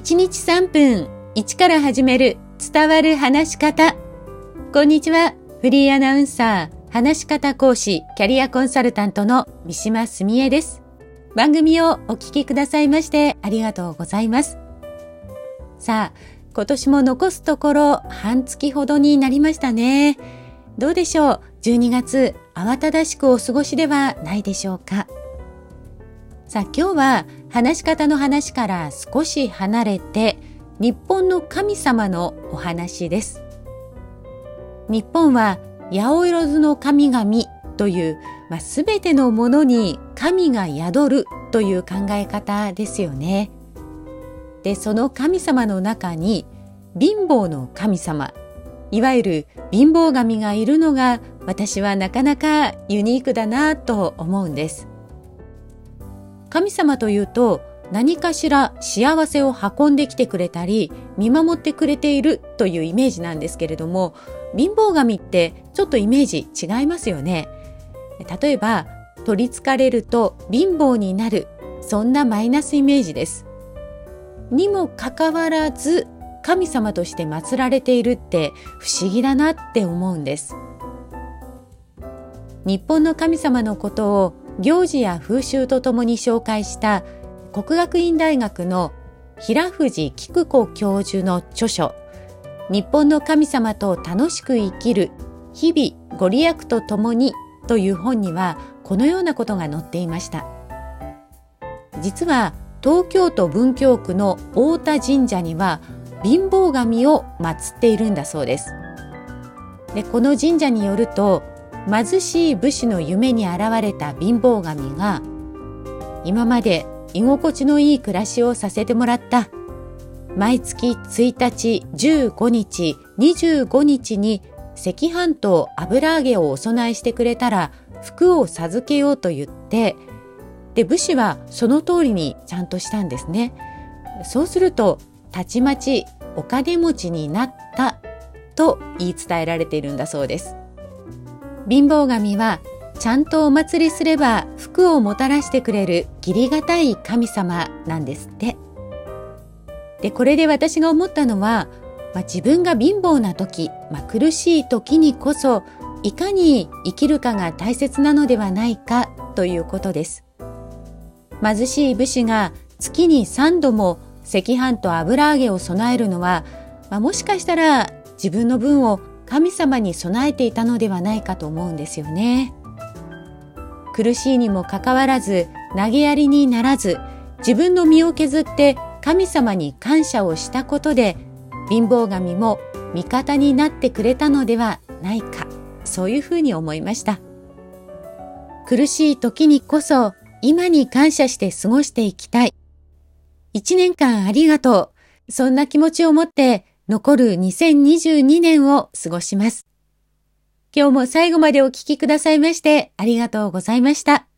1日3分1から始める伝わる話し方。こんにちは。フリーアナウンサー、話し方講師、キャリアコンサルタントの三島澄江です。番組をお聞きくださいましてありがとうございます。さあ、今年も残すところ半月ほどになりましたね。どうでしょう ?12 月、慌ただしくお過ごしではないでしょうか？さあ今日は話し方の話から少し離れて日本の神様のお話です。日本は八百万の神々という、まあ、全てのものに神が宿るという考え方ですよね。で、その神様の中に貧乏の神様、いわゆる貧乏神がいるのが私はなかなかユニークだなと思うんです。神様というと何かしら幸せを運んできてくれたり見守ってくれているというイメージなんですけれども貧乏神ってちょっとイメージ違いますよね。例えば取りつかれると貧乏になるそんなマイナスイメージです。にもかかわらず神様として祀られているって不思議だなって思うんです。日本の神様のことを行事や風習とともに紹介した国学院大学の平藤菊子教授の著書日本の神様と楽しく生きる日々ご利益とともにという本にはこのようなことが載っていました。実は東京都文京区の太田神社には貧乏神を祀っているんだそうです。でこの神社によると貧しい武士の夢に現れた貧乏神が今まで居心地のいい暮らしをさせてもらった。毎月1日15日25日に赤飯と油揚げをお供えしてくれたら服を授けようと言ってで武士はその通りにちゃんとしたんですね。そうするとたちまちお金持ちになったと言い伝えられているんだそうです。貧乏神はちゃんとお祭りすれば福をもたらしてくれる義理がたい神様なんですって。で、これで私が思ったのは、まあ、自分が貧乏な時、まあ、苦しい時にこそ、いかに生きるかが大切なのではないかということです。貧しい武士が月に3度も赤飯と油揚げを備えるのは、まあ、もしかしたら自分の分を神様に備えていたのではないかと思うんですよね。苦しいにもかかわらず投げやりにならず自分の身を削って神様に感謝をしたことで貧乏神も味方になってくれたのではないかそういうふうに思いました。苦しい時にこそ今に感謝して過ごしていきたい。一年間ありがとう。そんな気持ちを持って残る2022年を過ごします。今日も最後までお聴きくださいましてありがとうございました。